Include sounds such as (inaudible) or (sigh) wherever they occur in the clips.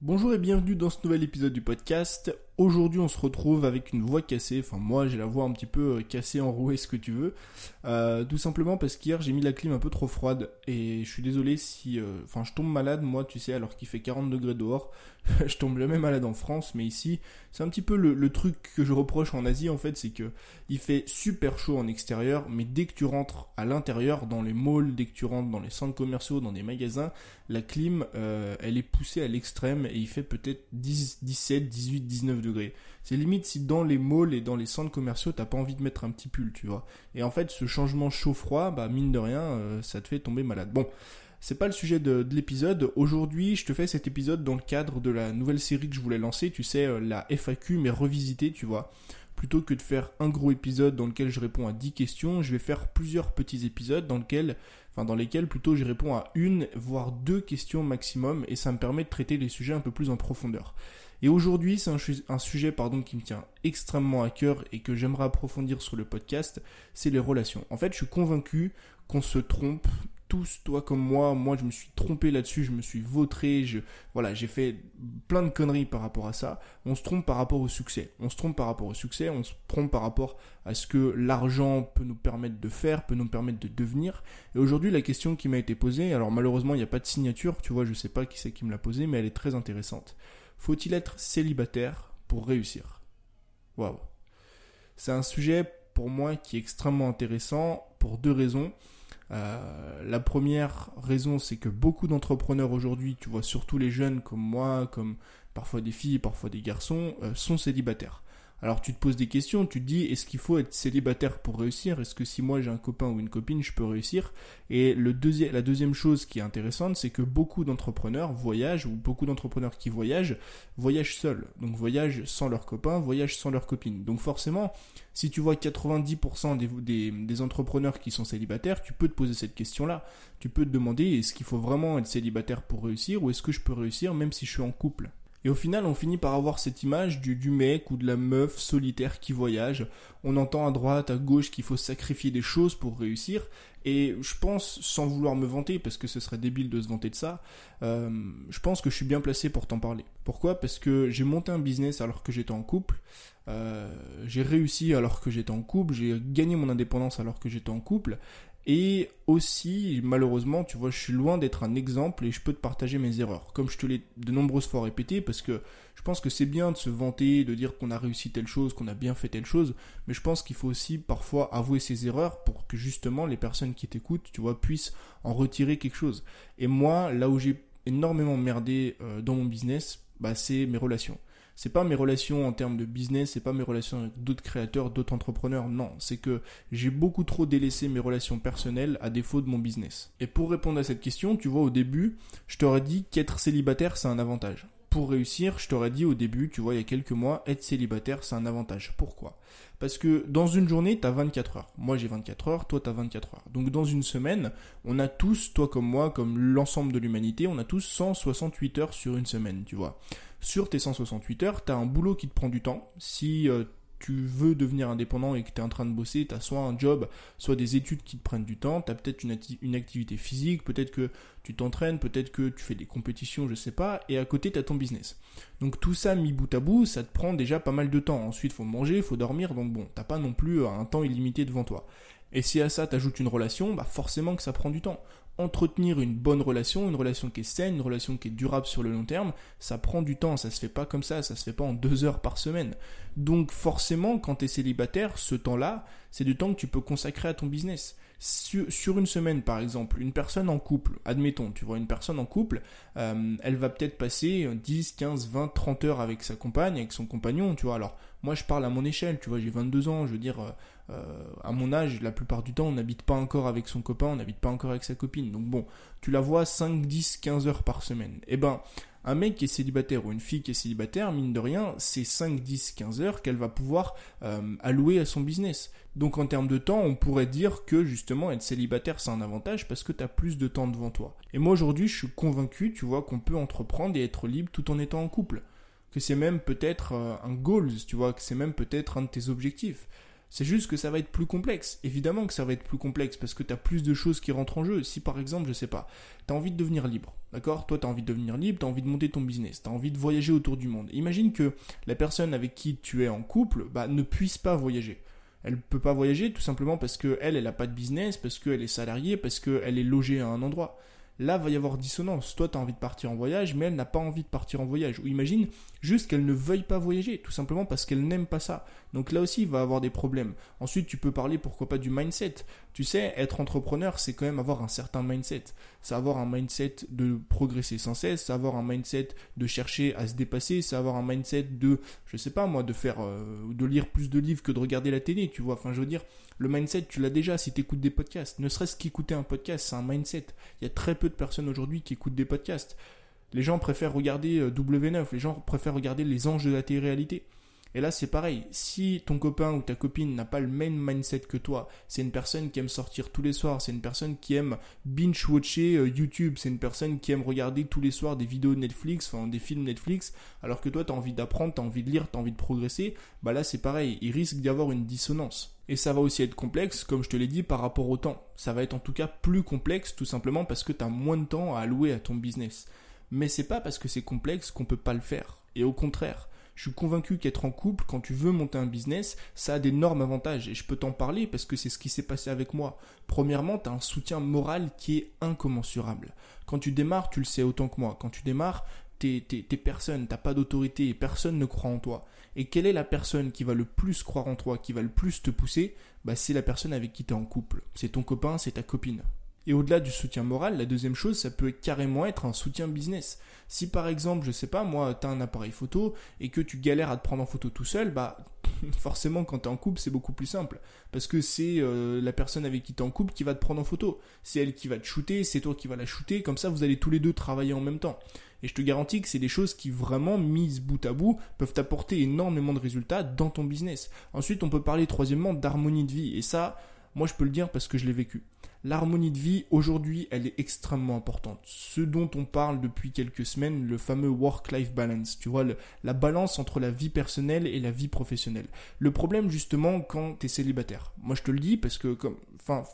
Bonjour et bienvenue dans ce nouvel épisode du podcast. Aujourd'hui, on se retrouve avec une voix cassée. Enfin, moi, j'ai la voix un petit peu euh, cassée, enrouée, ce que tu veux. Euh, tout simplement parce qu'hier, j'ai mis la clim un peu trop froide. Et je suis désolé si... Euh, enfin, je tombe malade, moi, tu sais, alors qu'il fait 40 degrés dehors. (laughs) je tombe jamais malade en France, mais ici, c'est un petit peu le, truc que je reproche en Asie, en fait, c'est que il fait super chaud en extérieur, mais dès que tu rentres à l'intérieur, dans les malls, dès que tu rentres dans les centres commerciaux, dans des magasins, la clim, elle est poussée à l'extrême et il fait peut-être 10, 17, 18, 19 degrés. C'est limite si dans les malls et dans les centres commerciaux, t'as pas envie de mettre un petit pull, tu vois. Et en fait, ce changement chaud-froid, bah mine de rien, euh, ça te fait tomber malade. Bon, c'est pas le sujet de, l'épisode. Aujourd'hui, je te fais cet épisode dans le cadre de la nouvelle série que je voulais lancer, tu sais, euh, la FAQ, mais revisitée, tu vois. Plutôt que de faire un gros épisode dans lequel je réponds à 10 questions, je vais faire plusieurs petits épisodes dans lesquels plutôt je réponds à une, voire deux questions maximum, et ça me permet de traiter les sujets un peu plus en profondeur. Et aujourd'hui, c'est un, sujet pardon, qui me tient extrêmement à cœur et que j'aimerais approfondir sur le podcast, c'est les relations. En fait, je suis convaincu qu'on se trompe tous, toi comme moi, moi je me suis trompé là-dessus, je me suis vautré, voilà, j'ai fait plein de conneries par rapport à ça. On se trompe par rapport au succès. On se trompe par rapport au succès, on se trompe par rapport à ce que l'argent peut nous permettre de faire, peut nous permettre de devenir. Et aujourd'hui, la question qui m'a été posée, alors malheureusement, il n'y a pas de signature, tu vois, je sais pas qui c'est qui me l'a posée, mais elle est très intéressante. Faut-il être célibataire pour réussir? Waouh. C'est un sujet pour moi qui est extrêmement intéressant pour deux raisons. Euh, la première raison, c'est que beaucoup d'entrepreneurs aujourd'hui, tu vois, surtout les jeunes comme moi, comme parfois des filles, parfois des garçons, euh, sont célibataires. Alors tu te poses des questions, tu te dis est-ce qu'il faut être célibataire pour réussir? Est-ce que si moi j'ai un copain ou une copine, je peux réussir? Et la deuxième chose qui est intéressante, c'est que beaucoup d'entrepreneurs voyagent, ou beaucoup d'entrepreneurs qui voyagent, voyagent seuls. Donc voyagent sans leur copain, voyagent sans leur copine. Donc forcément, si tu vois 90% des, des, des entrepreneurs qui sont célibataires, tu peux te poser cette question-là. Tu peux te demander est-ce qu'il faut vraiment être célibataire pour réussir ou est-ce que je peux réussir même si je suis en couple? Et au final, on finit par avoir cette image du, mec ou de la meuf solitaire qui voyage. On entend à droite, à gauche qu'il faut sacrifier des choses pour réussir. Et je pense, sans vouloir me vanter, parce que ce serait débile de se vanter de ça, euh, je pense que je suis bien placé pour t'en parler. Pourquoi? Parce que j'ai monté un business alors que j'étais en couple. Euh, j'ai réussi alors que j'étais en couple, j'ai gagné mon indépendance alors que j'étais en couple, et aussi, malheureusement, tu vois, je suis loin d'être un exemple et je peux te partager mes erreurs. Comme je te l'ai de nombreuses fois répété, parce que je pense que c'est bien de se vanter, de dire qu'on a réussi telle chose, qu'on a bien fait telle chose, mais je pense qu'il faut aussi parfois avouer ses erreurs pour que justement les personnes qui t'écoutent, tu vois, puissent en retirer quelque chose. Et moi, là où j'ai énormément merdé euh, dans mon business, bah, c'est mes relations c'est pas mes relations en termes de business, c'est pas mes relations avec d'autres créateurs, d'autres entrepreneurs, non, c'est que j'ai beaucoup trop délaissé mes relations personnelles à défaut de mon business. Et pour répondre à cette question, tu vois, au début, je t'aurais dit qu'être célibataire, c'est un avantage. Pour réussir, je t'aurais dit au début, tu vois, il y a quelques mois, être célibataire, c'est un avantage. Pourquoi? Parce que dans une journée, tu as 24 heures. Moi, j'ai 24 heures, toi, tu as 24 heures. Donc dans une semaine, on a tous, toi comme moi, comme l'ensemble de l'humanité, on a tous 168 heures sur une semaine, tu vois sur tes 168 heures, tu as un boulot qui te prend du temps. Si euh, tu veux devenir indépendant et que tu es en train de bosser, tu as soit un job, soit des études qui te prennent du temps, tu as peut-être une, activité physique, peut-être que tu t'entraînes, peut-être que tu fais des compétitions, je sais pas, et à côté tu as ton business. Donc tout ça mis bout à bout, ça te prend déjà pas mal de temps. Ensuite, faut manger, faut dormir, donc bon, t'as pas non plus un temps illimité devant toi. Et si à ça t'ajoutes une relation, bah forcément que ça prend du temps entretenir une bonne relation, une relation qui est saine, une relation qui est durable sur le long terme, ça prend du temps, ça se fait pas comme ça, ça se fait pas en deux heures par semaine. Donc forcément, quand tu es célibataire, ce temps-là, c'est du temps que tu peux consacrer à ton business. Sur, une semaine, par exemple, une personne en couple, admettons, tu vois, une personne en couple, euh, elle va peut-être passer 10, 15, 20, 30 heures avec sa compagne, avec son compagnon, tu vois. Alors, moi, je parle à mon échelle, tu vois, j'ai 22 ans, je veux dire, euh, euh, à mon âge, la plupart du temps, on n'habite pas encore avec son copain, on n'habite pas encore avec sa copine. Donc bon, tu la vois 5, 10, 15 heures par semaine. Eh ben, un mec qui est célibataire ou une fille qui est célibataire, mine de rien, c'est 5, 10, 15 heures qu'elle va pouvoir euh, allouer à son business. Donc en termes de temps, on pourrait dire que justement être célibataire c'est un avantage parce que tu as plus de temps devant toi. Et moi aujourd'hui, je suis convaincu, tu vois, qu'on peut entreprendre et être libre tout en étant en couple. Que c'est même peut-être euh, un goal, tu vois, que c'est même peut-être un de tes objectifs. C'est juste que ça va être plus complexe. Évidemment que ça va être plus complexe parce que tu as plus de choses qui rentrent en jeu. Si par exemple, je sais pas, tu as envie de devenir libre, d'accord? Toi, tu as envie de devenir libre, tu as envie de monter ton business, tu as envie de voyager autour du monde. Imagine que la personne avec qui tu es en couple bah, ne puisse pas voyager. Elle peut pas voyager tout simplement parce qu'elle, elle n'a pas de business, parce qu'elle est salariée, parce qu'elle est logée à un endroit là va y avoir dissonance. Toi, tu as envie de partir en voyage, mais elle n'a pas envie de partir en voyage. Ou imagine juste qu'elle ne veuille pas voyager, tout simplement parce qu'elle n'aime pas ça. Donc là aussi, il va avoir des problèmes. Ensuite, tu peux parler, pourquoi pas, du mindset. Tu sais, être entrepreneur, c'est quand même avoir un certain mindset. C'est avoir un mindset de progresser sans cesse, c'est avoir un mindset de chercher à se dépasser, c'est avoir un mindset de, je sais pas moi, de faire, euh, de lire plus de livres que de regarder la télé, tu vois. Enfin, je veux dire, le mindset, tu l'as déjà si tu écoutes des podcasts. Ne serait-ce qu'écouter un podcast, c'est un mindset. Il y a très peu de personnes aujourd'hui qui écoutent des podcasts. Les gens préfèrent regarder euh, W9, les gens préfèrent regarder les anges de la télé-réalité. Et là, c'est pareil. Si ton copain ou ta copine n'a pas le même mindset que toi, c'est une personne qui aime sortir tous les soirs, c'est une personne qui aime binge-watcher euh, YouTube, c'est une personne qui aime regarder tous les soirs des vidéos Netflix, enfin des films Netflix, alors que toi, tu as envie d'apprendre, tu as envie de lire, tu as envie de progresser, bah là, c'est pareil. Il risque d'y avoir une dissonance. Et ça va aussi être complexe, comme je te l'ai dit, par rapport au temps. Ça va être en tout cas plus complexe, tout simplement parce que tu as moins de temps à allouer à ton business. Mais c'est pas parce que c'est complexe qu'on peut pas le faire. Et au contraire, je suis convaincu qu'être en couple, quand tu veux monter un business, ça a d'énormes avantages. Et je peux t'en parler parce que c'est ce qui s'est passé avec moi. Premièrement, tu as un soutien moral qui est incommensurable. Quand tu démarres, tu le sais autant que moi. Quand tu démarres, t'es, personne, t'as pas d'autorité et personne ne croit en toi. Et quelle est la personne qui va le plus croire en toi, qui va le plus te pousser? Bah, C'est la personne avec qui tu es en couple. C'est ton copain, c'est ta copine. Et au-delà du soutien moral, la deuxième chose, ça peut carrément être un soutien business. Si par exemple, je sais pas, moi, tu as un appareil photo et que tu galères à te prendre en photo tout seul, bah (laughs) forcément quand tu es en couple, c'est beaucoup plus simple. Parce que c'est euh, la personne avec qui tu es en couple qui va te prendre en photo. C'est elle qui va te shooter, c'est toi qui vas la shooter, comme ça vous allez tous les deux travailler en même temps. Et je te garantis que c'est des choses qui vraiment, mises bout à bout, peuvent apporter énormément de résultats dans ton business. Ensuite, on peut parler troisièmement d'harmonie de vie. Et ça, moi je peux le dire parce que je l'ai vécu. L'harmonie de vie, aujourd'hui, elle est extrêmement importante. Ce dont on parle depuis quelques semaines, le fameux work-life balance. Tu vois, la balance entre la vie personnelle et la vie professionnelle. Le problème, justement, quand tu es célibataire. Moi, je te le dis parce que, comme, enfin,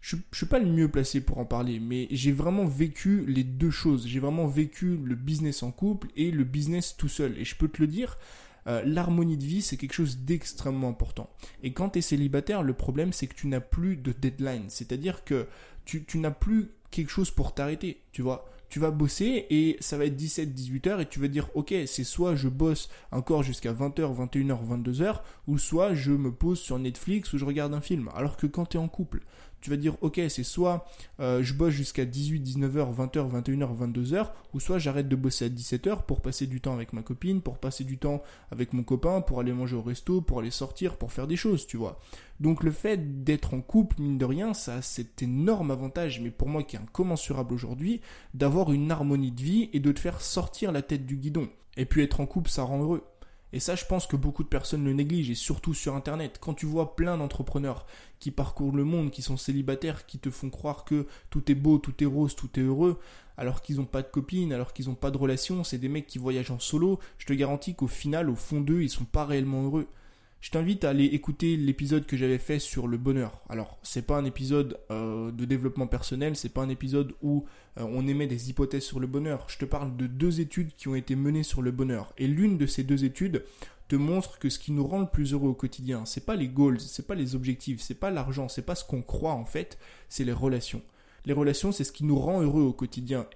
je, je suis pas le mieux placé pour en parler, mais j'ai vraiment vécu les deux choses. J'ai vraiment vécu le business en couple et le business tout seul. Et je peux te le dire, euh, l'harmonie de vie, c'est quelque chose d'extrêmement important. Et quand tu es célibataire, le problème, c'est que tu n'as plus de deadline. C'est-à-dire que tu, n'as plus quelque chose pour t'arrêter, tu vois. Tu vas bosser et ça va être 17, 18 heures et tu vas dire, ok, c'est soit je bosse encore jusqu'à 20h, 21h, 22h, ou soit je me pose sur Netflix ou je regarde un film. Alors que quand tu es en couple, tu vas dire ok c'est soit euh, je bosse jusqu'à 18, 19h, 20h, 21h, 22h, ou soit j'arrête de bosser à 17h pour passer du temps avec ma copine, pour passer du temps avec mon copain, pour aller manger au resto, pour aller sortir, pour faire des choses, tu vois. Donc le fait d'être en couple, mine de rien, ça a cet énorme avantage, mais pour moi qui est incommensurable aujourd'hui, d'avoir une harmonie de vie et de te faire sortir la tête du guidon. Et puis être en couple, ça rend heureux. Et ça, je pense que beaucoup de personnes le négligent, et surtout sur Internet. Quand tu vois plein d'entrepreneurs qui parcourent le monde, qui sont célibataires, qui te font croire que tout est beau, tout est rose, tout est heureux, alors qu'ils n'ont pas de copine, alors qu'ils n'ont pas de relation, c'est des mecs qui voyagent en solo, je te garantis qu'au final, au fond d'eux, ils sont pas réellement heureux je t'invite à aller écouter l'épisode que j'avais fait sur le bonheur. Alors, c'est pas un épisode euh, de développement personnel, c'est pas un épisode où euh, on émet des hypothèses sur le bonheur. Je te parle de deux études qui ont été menées sur le bonheur. Et l'une de ces deux études te montre que ce qui nous rend le plus heureux au quotidien, c'est pas les goals, c'est pas les objectifs, c'est pas l'argent, c'est pas ce qu'on croit en fait, c'est les relations. Les relations, c'est ce qui nous rend heureux au quotidien.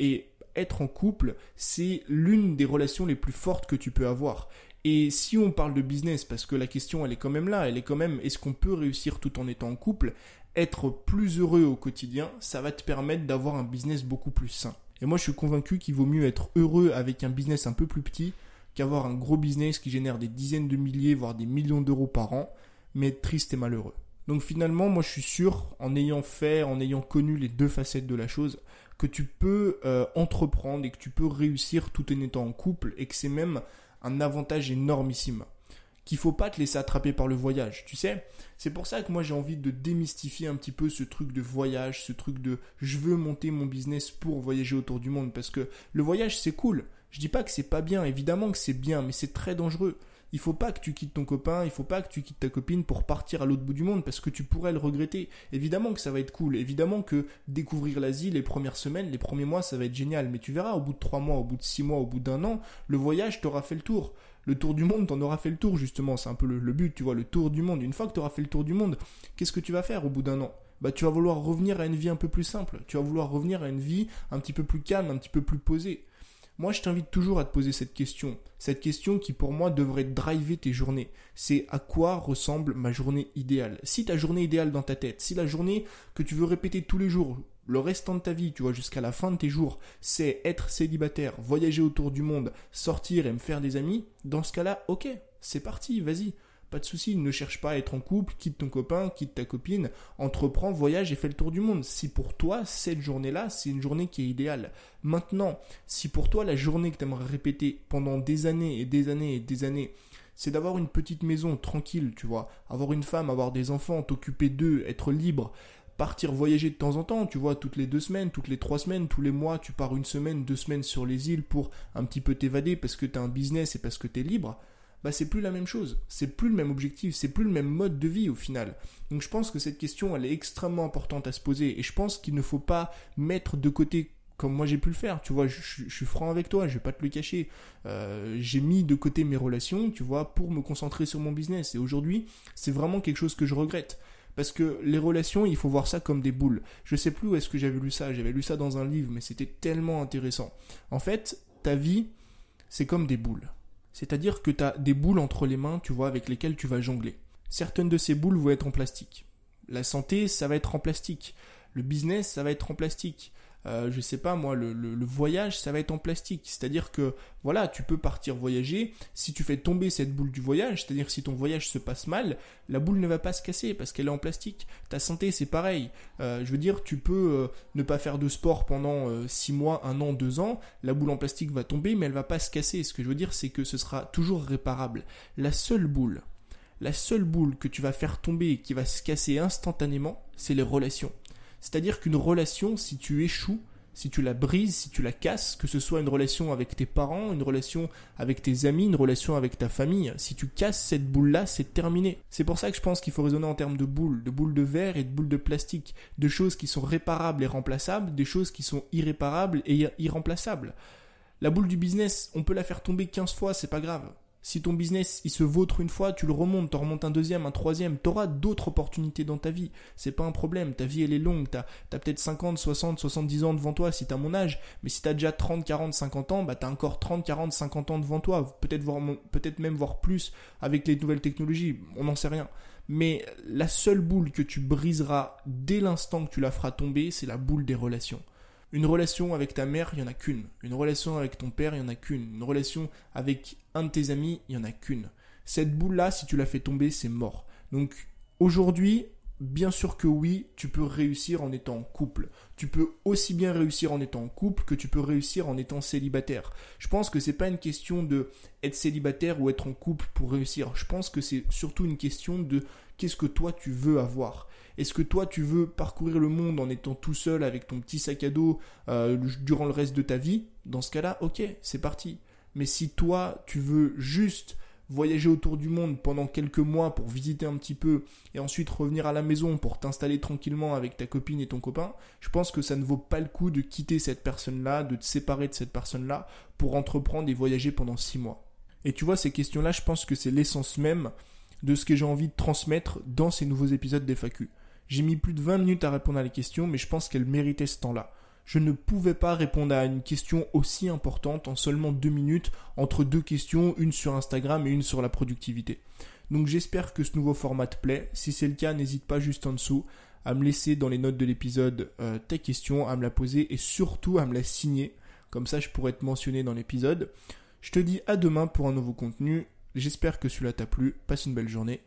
Être en couple, c'est l'une des relations les plus fortes que tu peux avoir. Et si on parle de business, parce que la question elle est quand même là, elle est quand même est-ce qu'on peut réussir tout en étant en couple, être plus heureux au quotidien, ça va te permettre d'avoir un business beaucoup plus sain. Et moi je suis convaincu qu'il vaut mieux être heureux avec un business un peu plus petit qu'avoir un gros business qui génère des dizaines de milliers, voire des millions d'euros par an, mais être triste et malheureux. Donc finalement, moi je suis sûr, en ayant fait, en ayant connu les deux facettes de la chose, que tu peux euh, entreprendre et que tu peux réussir tout en étant en couple et que c'est même un avantage énormissime qu'il faut pas te laisser attraper par le voyage, tu sais. C'est pour ça que moi j'ai envie de démystifier un petit peu ce truc de voyage, ce truc de je veux monter mon business pour voyager autour du monde parce que le voyage c'est cool. Je dis pas que c'est pas bien, évidemment que c'est bien, mais c'est très dangereux. Il faut pas que tu quittes ton copain, il faut pas que tu quittes ta copine pour partir à l'autre bout du monde parce que tu pourrais le regretter. Évidemment que ça va être cool, évidemment que découvrir l'Asie les premières semaines, les premiers mois, ça va être génial. Mais tu verras, au bout de trois mois, au bout de six mois, au bout d'un an, le voyage t'aura fait le tour. Le tour du monde, t'en auras fait le tour justement. C'est un peu le, le but, tu vois, le tour du monde. Une fois que tu auras fait le tour du monde, qu'est-ce que tu vas faire au bout d'un an? Bah, tu vas vouloir revenir à une vie un peu plus simple. Tu vas vouloir revenir à une vie un petit peu plus calme, un petit peu plus posée. Moi, je t'invite toujours à te poser cette question. Cette question qui, pour moi, devrait driver tes journées. C'est à quoi ressemble ma journée idéale? Si ta journée idéale dans ta tête, si la journée que tu veux répéter tous les jours, le restant de ta vie, tu vois, jusqu'à la fin de tes jours, c'est être célibataire, voyager autour du monde, sortir et me faire des amis, dans ce cas-là, ok, c'est parti, vas-y. Pas de souci, ne cherche pas à être en couple, quitte ton copain, quitte ta copine, entreprends, voyage et fais le tour du monde. Si pour toi, cette journée-là, c'est une journée qui est idéale. Maintenant, si pour toi, la journée que tu aimerais répéter pendant des années et des années et des années, c'est d'avoir une petite maison tranquille, tu vois, avoir une femme, avoir des enfants, t'occuper d'eux, être libre, partir voyager de temps en temps, tu vois, toutes les deux semaines, toutes les trois semaines, tous les mois, tu pars une semaine, deux semaines sur les îles pour un petit peu t'évader parce que tu as un business et parce que tu es libre bah c'est plus la même chose, c'est plus le même objectif, c'est plus le même mode de vie au final. Donc je pense que cette question elle est extrêmement importante à se poser et je pense qu'il ne faut pas mettre de côté comme moi j'ai pu le faire, tu vois, je, suis franc avec toi, je vais pas te le cacher. Euh, j'ai mis de côté mes relations, tu vois, pour me concentrer sur mon business. Et aujourd'hui, c'est vraiment quelque chose que je regrette. Parce que les relations, il faut voir ça comme des boules. Je sais plus où est-ce que j'avais lu ça, j'avais lu ça dans un livre, mais c'était tellement intéressant. En fait, ta vie, c'est comme des boules. C'est-à-dire que tu as des boules entre les mains, tu vois, avec lesquelles tu vas jongler. Certaines de ces boules vont être en plastique. La santé, ça va être en plastique. Le business, ça va être en plastique euh, je sais pas moi, le, voyage, ça va être en plastique. C'est-à-dire que, voilà, tu peux partir voyager. Si tu fais tomber cette boule du voyage, c'est-à-dire si ton voyage se passe mal, la boule ne va pas se casser parce qu'elle est en plastique. Ta santé, c'est pareil. Euh, je veux dire, tu peux euh, ne pas faire de sport pendant 6 euh, mois, 1 an, 2 ans. La boule en plastique va tomber, mais elle va pas se casser. Ce que je veux dire, c'est que ce sera toujours réparable. La seule boule, la seule boule que tu vas faire tomber et qui va se casser instantanément, c'est les relations. C'est-à-dire qu'une relation, si tu échoues, si tu la brises, si tu la casses, que ce soit une relation avec tes parents, une relation avec tes amis, une relation avec ta famille, si tu casses cette boule-là, c'est terminé. C'est pour ça que je pense qu'il faut raisonner en termes de boules, de boules de verre et de boules de plastique, de choses qui sont réparables et remplaçables, des choses qui sont irréparables et irremplaçables. La boule du business, on peut la faire tomber 15 fois, c'est pas grave. Si ton business il se vautre une fois, tu le remontes, tu remontes un deuxième, un troisième, tu auras d'autres opportunités dans ta vie. C'est pas un problème, ta vie elle est longue, tu as, peut-être 50, 60, 70 ans devant toi si tu as mon âge, mais si tu as déjà 30, 40, 50 ans, bah tu as encore 30, 40, 50 ans devant toi, peut-être peut-être même voir plus avec les nouvelles technologies, on n'en sait rien. Mais la seule boule que tu briseras dès l'instant que tu la feras tomber, c'est la boule des relations. Une relation avec ta mère, il n'y en a qu'une. Une relation avec ton père, il n'y en a qu'une. Une relation avec un de tes amis, il n'y en a qu'une. Cette boule-là, si tu la fais tomber, c'est mort. Donc aujourd'hui, bien sûr que oui, tu peux réussir en étant en couple. Tu peux aussi bien réussir en étant en couple que tu peux réussir en étant célibataire. Je pense que c'est pas une question de être célibataire ou être en couple pour réussir. Je pense que c'est surtout une question de qu'est-ce que toi tu veux avoir. Est-ce que toi tu veux parcourir le monde en étant tout seul avec ton petit sac à dos euh, durant le reste de ta vie? Dans ce cas-là, ok, c'est parti. Mais si toi tu veux juste voyager autour du monde pendant quelques mois pour visiter un petit peu et ensuite revenir à la maison pour t'installer tranquillement avec ta copine et ton copain, je pense que ça ne vaut pas le coup de quitter cette personne-là, de te séparer de cette personne-là pour entreprendre et voyager pendant six mois. Et tu vois, ces questions-là, je pense que c'est l'essence même de ce que j'ai envie de transmettre dans ces nouveaux épisodes d'FAQ. J'ai mis plus de 20 minutes à répondre à la question, mais je pense qu'elle méritait ce temps-là. Je ne pouvais pas répondre à une question aussi importante en seulement deux minutes entre deux questions, une sur Instagram et une sur la productivité. Donc j'espère que ce nouveau format te plaît. Si c'est le cas, n'hésite pas juste en dessous à me laisser dans les notes de l'épisode euh, ta question, à me la poser et surtout à me la signer. Comme ça, je pourrais te mentionner dans l'épisode. Je te dis à demain pour un nouveau contenu. J'espère que celui-là t'a plu. Passe une belle journée.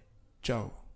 Ciao